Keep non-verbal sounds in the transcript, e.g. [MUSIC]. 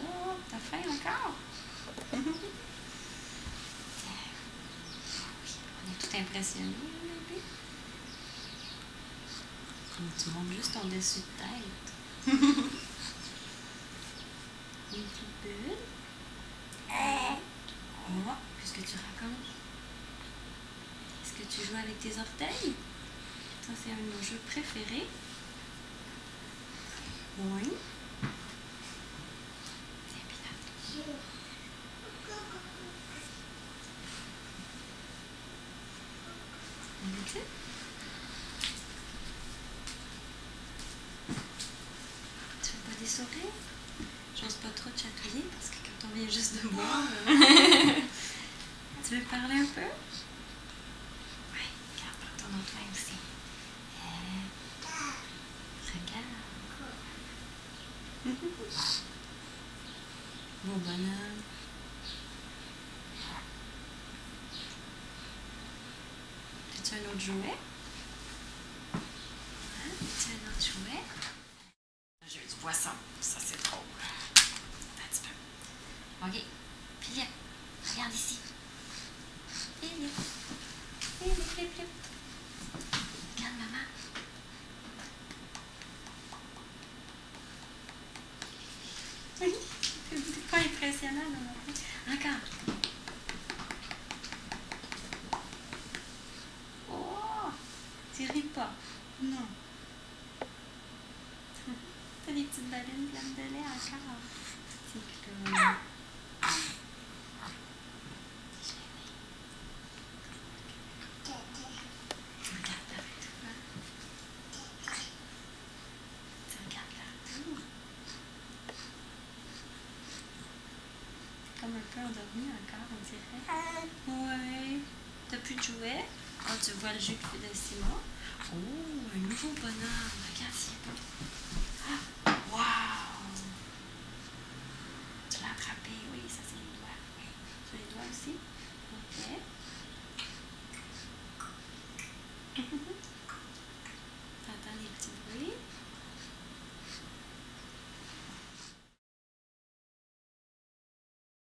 Oh, t'as faim encore? [LAUGHS] on est tout impressionnés, bébé. Tu montes juste ton dessus de tête. [LAUGHS] Une petite bulle. Eh! Oh, qu'est-ce que tu racontes? Est-ce que tu joues avec tes orteils? Ça, c'est un de nos jeux préférés. Oui. C'est bien. Tu fais pas des sourires? J'ose pas trop te chatouiller parce que quand on vient juste de boire. euh, [LAUGHS] tu veux parler un peu? Oui, regarde, prends ton autre main aussi. Regarde. Beau bonhomme. As-tu un autre jouet? Hein? As-tu un autre jouet? J'ai du poisson. Ça, c'est. Attends un petit peu. OK. Philippe, regarde ici. Philippe, Philippe. Regarde maman. Oui, c'est pas Encore. Oh, tu ris pas. Non. Des petites de lait encore. C'est comme... Tu regardes partout, hein? Tu regardes partout. T'es comme un peu endormi encore, on dirait. Ouais. T'as plus de jouets? Ah, tu vois le jus de Simon. Oh, un nouveau bonhomme. Regarde s'il est beau. Ah, Wow! Tu l'as attrapé, oui, ça c'est les doigts. Oui. Tu les doigts aussi? Ok. [LAUGHS]